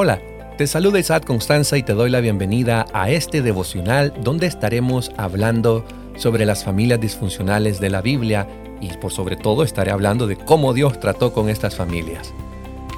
Hola, te saluda Isaac Constanza y te doy la bienvenida a este devocional donde estaremos hablando sobre las familias disfuncionales de la Biblia y por sobre todo estaré hablando de cómo Dios trató con estas familias.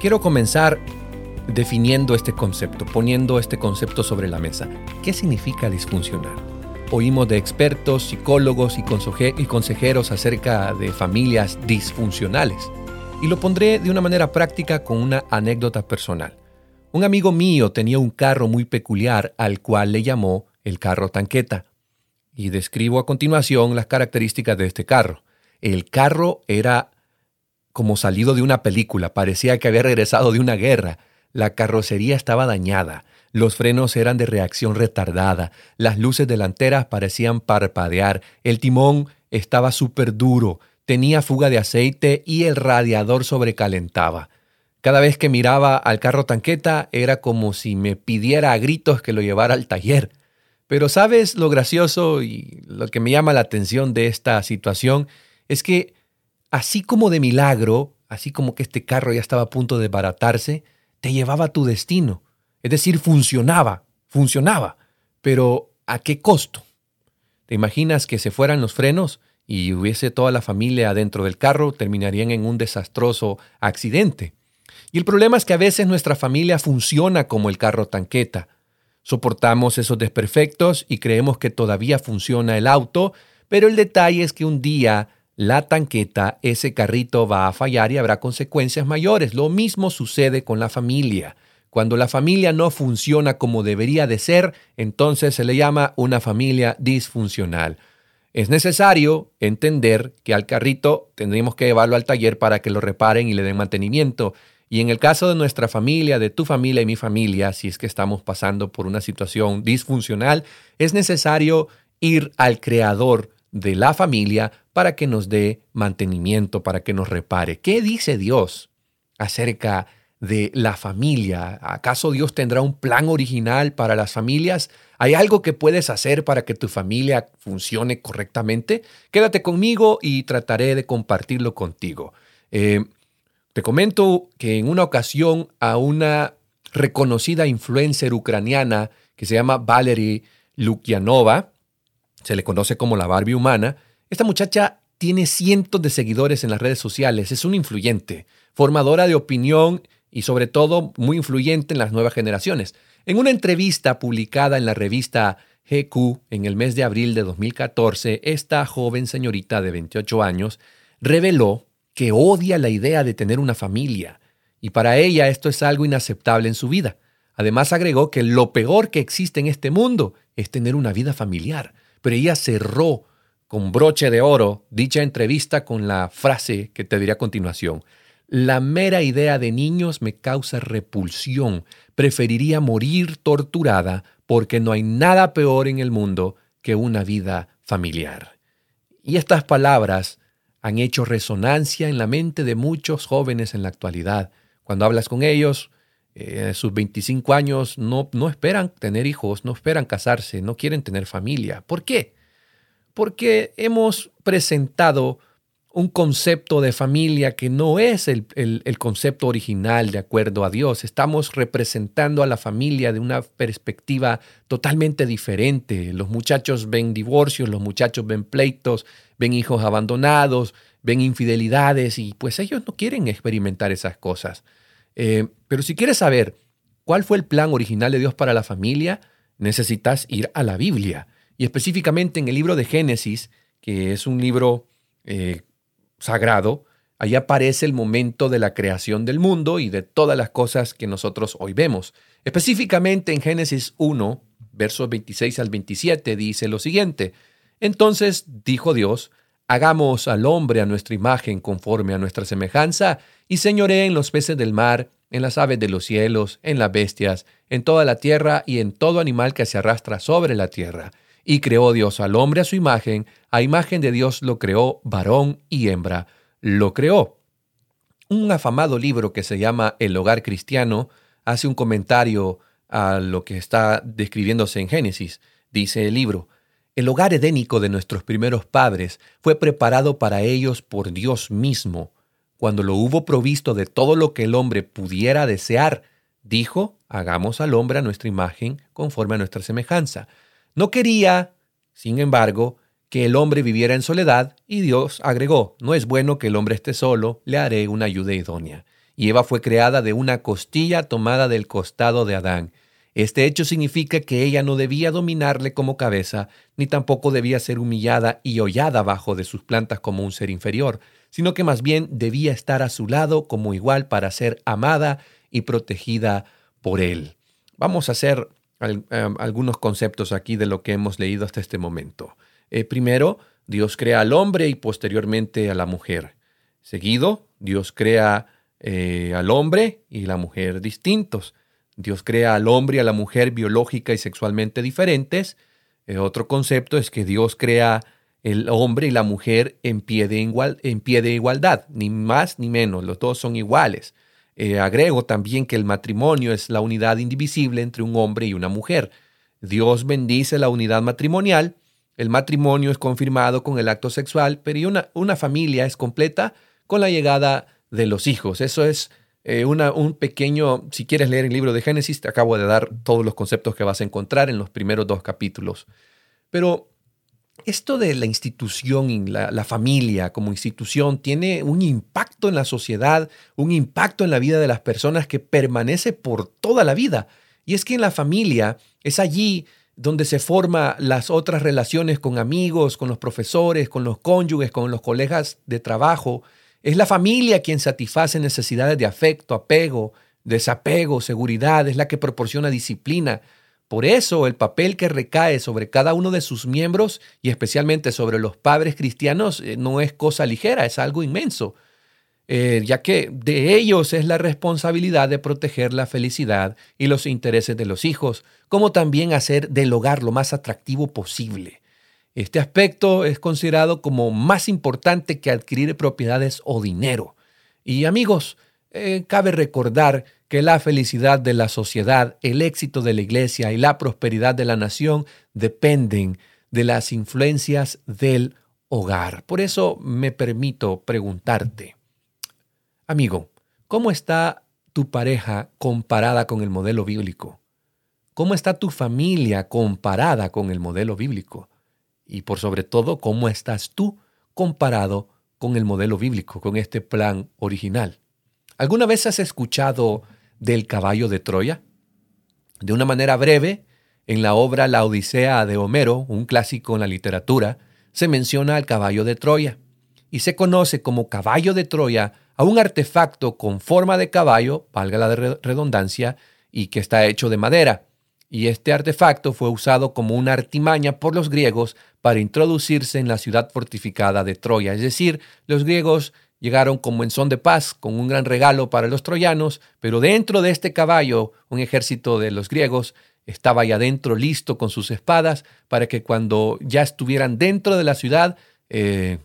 Quiero comenzar definiendo este concepto, poniendo este concepto sobre la mesa. ¿Qué significa disfuncional? Oímos de expertos, psicólogos y consejeros acerca de familias disfuncionales. Y lo pondré de una manera práctica con una anécdota personal. Un amigo mío tenía un carro muy peculiar al cual le llamó el carro tanqueta. Y describo a continuación las características de este carro. El carro era como salido de una película, parecía que había regresado de una guerra. La carrocería estaba dañada, los frenos eran de reacción retardada, las luces delanteras parecían parpadear, el timón estaba súper duro, tenía fuga de aceite y el radiador sobrecalentaba. Cada vez que miraba al carro tanqueta era como si me pidiera a gritos que lo llevara al taller. Pero sabes lo gracioso y lo que me llama la atención de esta situación es que así como de milagro, así como que este carro ya estaba a punto de baratarse, te llevaba a tu destino. Es decir, funcionaba, funcionaba. Pero ¿a qué costo? ¿Te imaginas que se fueran los frenos y hubiese toda la familia dentro del carro? Terminarían en un desastroso accidente. Y el problema es que a veces nuestra familia funciona como el carro tanqueta. Soportamos esos desperfectos y creemos que todavía funciona el auto, pero el detalle es que un día la tanqueta, ese carrito va a fallar y habrá consecuencias mayores. Lo mismo sucede con la familia. Cuando la familia no funciona como debería de ser, entonces se le llama una familia disfuncional. Es necesario entender que al carrito tendríamos que llevarlo al taller para que lo reparen y le den mantenimiento. Y en el caso de nuestra familia, de tu familia y mi familia, si es que estamos pasando por una situación disfuncional, es necesario ir al creador de la familia para que nos dé mantenimiento, para que nos repare. ¿Qué dice Dios acerca de la familia? ¿Acaso Dios tendrá un plan original para las familias? ¿Hay algo que puedes hacer para que tu familia funcione correctamente? Quédate conmigo y trataré de compartirlo contigo. Eh, te comento que en una ocasión a una reconocida influencer ucraniana que se llama Valery Lukianova, se le conoce como la Barbie humana, esta muchacha tiene cientos de seguidores en las redes sociales, es una influyente, formadora de opinión y sobre todo muy influyente en las nuevas generaciones. En una entrevista publicada en la revista GQ en el mes de abril de 2014, esta joven señorita de 28 años reveló que odia la idea de tener una familia y para ella esto es algo inaceptable en su vida. Además agregó que lo peor que existe en este mundo es tener una vida familiar, pero ella cerró con broche de oro dicha entrevista con la frase que te diré a continuación. La mera idea de niños me causa repulsión. Preferiría morir torturada porque no hay nada peor en el mundo que una vida familiar. Y estas palabras han hecho resonancia en la mente de muchos jóvenes en la actualidad. Cuando hablas con ellos, eh, sus 25 años no, no esperan tener hijos, no esperan casarse, no quieren tener familia. ¿Por qué? porque hemos presentado un concepto de familia que no es el, concepto original de acuerdo a Dios. Estamos representando a la familia de una perspectiva totalmente diferente. Los muchachos ven divorcios, los muchachos ven pleitos, ven hijos abandonados, ven infidelidades y pues ellos no quieren experimentar esas cosas. Eh, pero si quieres saber cuál fue el plan original de Dios para la familia, necesitas ir a la Biblia y específicamente en el libro de Génesis, que es un libro eh, sagrado, ahí aparece el momento de la creación del mundo y de todas las cosas que nosotros hoy vemos. Específicamente en Génesis 1, versos 26 al 27, dice lo siguiente. Entonces dijo Dios, hagamos al hombre a nuestra imagen conforme a nuestra semejanza, y señoré en los peces del mar, en las aves de los cielos, en las bestias, en toda la tierra y en todo animal que se arrastra sobre la tierra. Y creó Dios al hombre a su imagen, a imagen de Dios lo creó, varón y hembra, lo creó. Un afamado libro que se llama El hogar cristiano hace un comentario a lo que está describiéndose en Génesis. Dice el libro, el hogar edénico de nuestros primeros padres fue preparado para ellos por Dios mismo. Cuando lo hubo provisto de todo lo que el hombre pudiera desear, dijo, hagamos al hombre a nuestra imagen conforme a nuestra semejanza. No quería, sin embargo, que el hombre viviera en soledad y Dios agregó, no es bueno que el hombre esté solo, le haré una ayuda idónea. Y Eva fue creada de una costilla tomada del costado de Adán. Este hecho significa que ella no debía dominarle como cabeza, ni tampoco debía ser humillada y hollada bajo de sus plantas como un ser inferior, sino que más bien debía estar a su lado como igual para ser amada y protegida por él. Vamos a hacer em, algunos conceptos aquí de lo que hemos leído hasta este momento. Eh, primero, Dios crea al hombre y posteriormente a la mujer. Seguido, Dios crea eh, al hombre y la mujer distintos. Dios crea al hombre y a la mujer biológica y sexualmente diferentes. Eh, otro concepto es que Dios crea el hombre y la mujer en pie, de igual, en pie de igualdad, ni más ni menos, los dos son iguales. Eh, agrego también que el matrimonio es la unidad indivisible entre un hombre y una mujer. Dios bendice la unidad matrimonial, el matrimonio es confirmado con el acto sexual, pero una, una familia es completa con la llegada de los hijos. Eso es eh, un pequeño, si quieres leer el libro de Génesis, te acabo de dar todos los conceptos que vas a encontrar en los primeros dos capítulos. Pero esto de la institución la, familia como institución tiene un impacto en la sociedad, un impacto en la vida de las personas que permanece por toda la vida. Y es que en la familia es allí donde se forman las otras relaciones con amigos, con los profesores, con los cónyuges, con los colegas de trabajo, es la familia quien satisface necesidades de afecto, apego, desapego, seguridad, es la que proporciona disciplina. Por eso el papel que recae sobre cada uno de sus miembros y especialmente sobre los padres cristianos eh, no es cosa ligera, es algo inmenso, eh, ya que de ellos es la responsabilidad de proteger la felicidad y los intereses de los hijos, como también hacer del hogar lo más atractivo posible. Este aspecto es considerado como más importante que adquirir propiedades o dinero. Y amigos, eh, cabe recordar que la felicidad de la sociedad, el éxito de la iglesia y la prosperidad de la nación dependen de las influencias del hogar. Por eso me permito preguntarte, amigo, ¿cómo está tu pareja comparada con el modelo bíblico? ¿Cómo está tu familia comparada con el modelo bíblico? y por sobre todo cómo estás tú comparado con el modelo bíblico, con este plan original. ¿Alguna vez has escuchado del caballo de Troya? De una manera breve, en la obra La Odisea de Homero, un clásico en la literatura, se menciona al caballo de Troya y se conoce como caballo de Troya a un artefacto con forma de caballo, valga la redundancia, y que está hecho de madera. Y este artefacto fue usado como una artimaña por los griegos para introducirse en la ciudad fortificada de Troya. Es decir, los griegos llegaron como en son de paz, con un gran regalo para los troyanos, pero dentro de este caballo, un ejército de los griegos estaba ya dentro listo con sus espadas para que cuando ya estuvieran dentro de la ciudad, eh,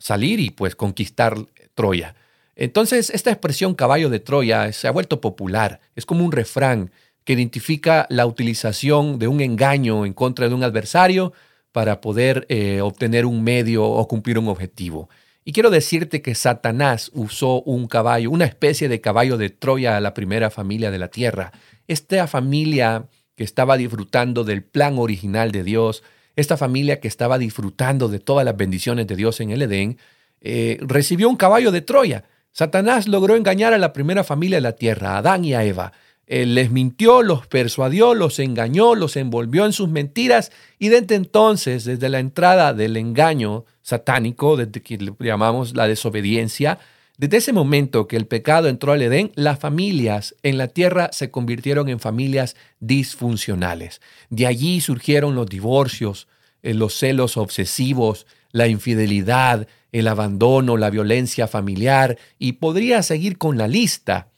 salir y pues conquistar Troya. Entonces, esta expresión caballo de Troya se ha vuelto popular, es como un refrán que identifica la utilización de un engaño en contra de un adversario para poder eh, obtener un medio o cumplir un objetivo. Y quiero decirte que Satanás usó un caballo, una especie de caballo de Troya a la primera familia de la tierra. Esta familia que estaba disfrutando del plan original de Dios, esta familia que estaba disfrutando de todas las bendiciones de Dios en el Edén, eh, recibió un caballo de Troya. Satanás logró engañar a la primera familia de la tierra, a Adán y a Eva. Él les mintió, los persuadió, los engañó, los envolvió en sus mentiras y desde entonces, desde la entrada del engaño satánico, desde que llamamos la desobediencia, desde ese momento que el pecado entró al Edén, las familias en la tierra se convirtieron en familias disfuncionales. De allí surgieron los divorcios, eh, los celos obsesivos, la infidelidad, el abandono, la violencia familiar y podría seguir con la lista.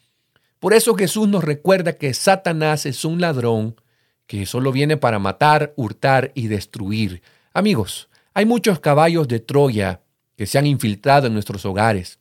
Por eso Jesús nos recuerda que Satanás es un ladrón que solo viene para matar, hurtar y destruir. Amigos, hay muchos caballos de Troya que se han infiltrado en nuestros hogares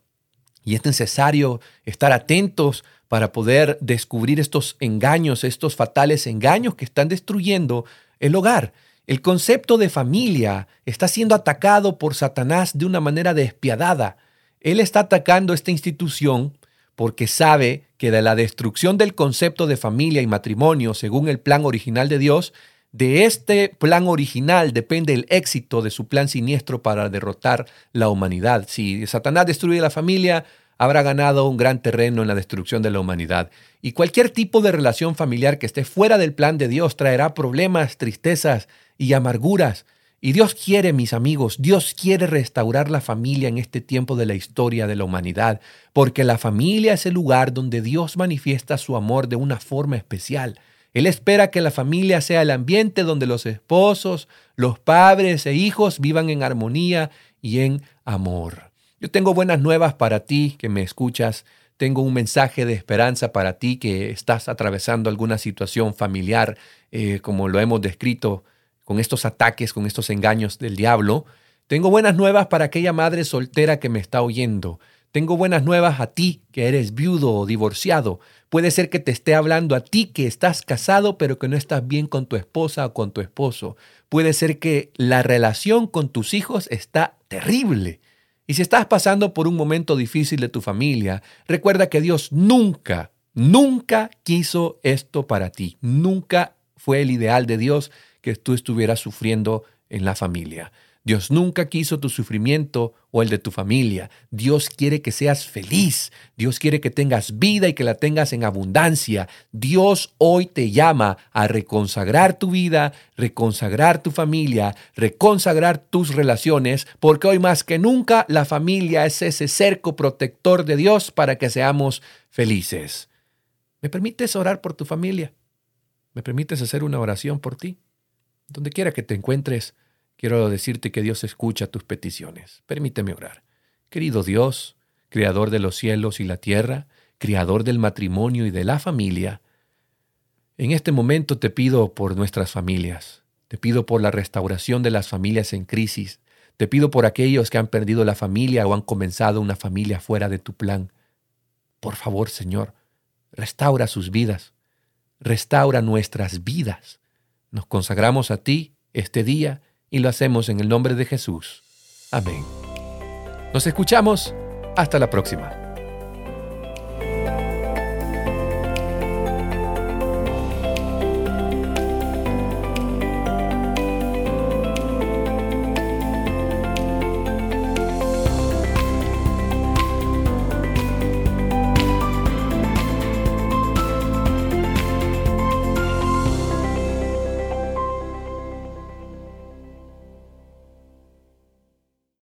y es necesario estar atentos para poder descubrir estos engaños, estos fatales engaños que están destruyendo el hogar. El concepto de familia está siendo atacado por Satanás de una manera despiadada. Él está atacando esta institución porque sabe que de la destrucción del concepto de familia y matrimonio según el plan original de Dios, de este plan original depende el éxito de su plan siniestro para derrotar la humanidad. Si Satanás destruye la familia, habrá ganado un gran terreno en la destrucción de la humanidad. Y cualquier tipo de relación familiar que esté fuera del plan de Dios traerá problemas, tristezas y amarguras. Y Dios quiere, mis amigos, Dios quiere restaurar la familia en este tiempo de la historia de la humanidad, porque la familia es el lugar donde Dios manifiesta su amor de una forma especial. Él espera que la familia sea el ambiente donde los esposos, los padres e hijos vivan en armonía y en amor. Yo tengo buenas nuevas para ti que me escuchas. Tengo un mensaje de esperanza para ti que estás atravesando alguna situación familiar, eh, como lo hemos descrito, con estos ataques, con estos engaños del diablo. Tengo buenas nuevas para aquella madre soltera que me está oyendo. Tengo buenas nuevas a ti que eres viudo o divorciado. Puede ser que te esté hablando a ti que estás casado pero que no estás bien con tu esposa o con tu esposo. Puede ser que la relación con tus hijos está terrible. Y si estás pasando por un momento difícil de tu familia, recuerda que Dios nunca, nunca quiso esto para ti. Nunca fue el ideal de Dios que tú estuvieras sufriendo en la familia. Dios nunca quiso tu sufrimiento o el de tu familia. Dios quiere que seas feliz. Dios quiere que tengas vida y que la tengas en abundancia. Dios hoy te llama a reconsagrar tu vida, reconsagrar tu familia, reconsagrar tus relaciones, porque hoy más que nunca la familia es ese cerco protector de Dios para que seamos felices. ¿Me permites orar por tu familia? ¿Me permites hacer una oración por ti? Donde quiera que te encuentres, quiero decirte que Dios escucha tus peticiones. Permíteme orar. Querido Dios, Creador de los cielos y la tierra, Creador del matrimonio y de la familia, en este momento te pido por nuestras familias, te pido por la restauración de las familias en crisis, te pido por aquellos que han perdido la familia o han comenzado una familia fuera de tu plan. Por favor, Señor, restaura sus vidas, restaura nuestras vidas. Nos consagramos a ti este día y lo hacemos en el nombre de Jesús. Amén. Nos escuchamos. Hasta la próxima.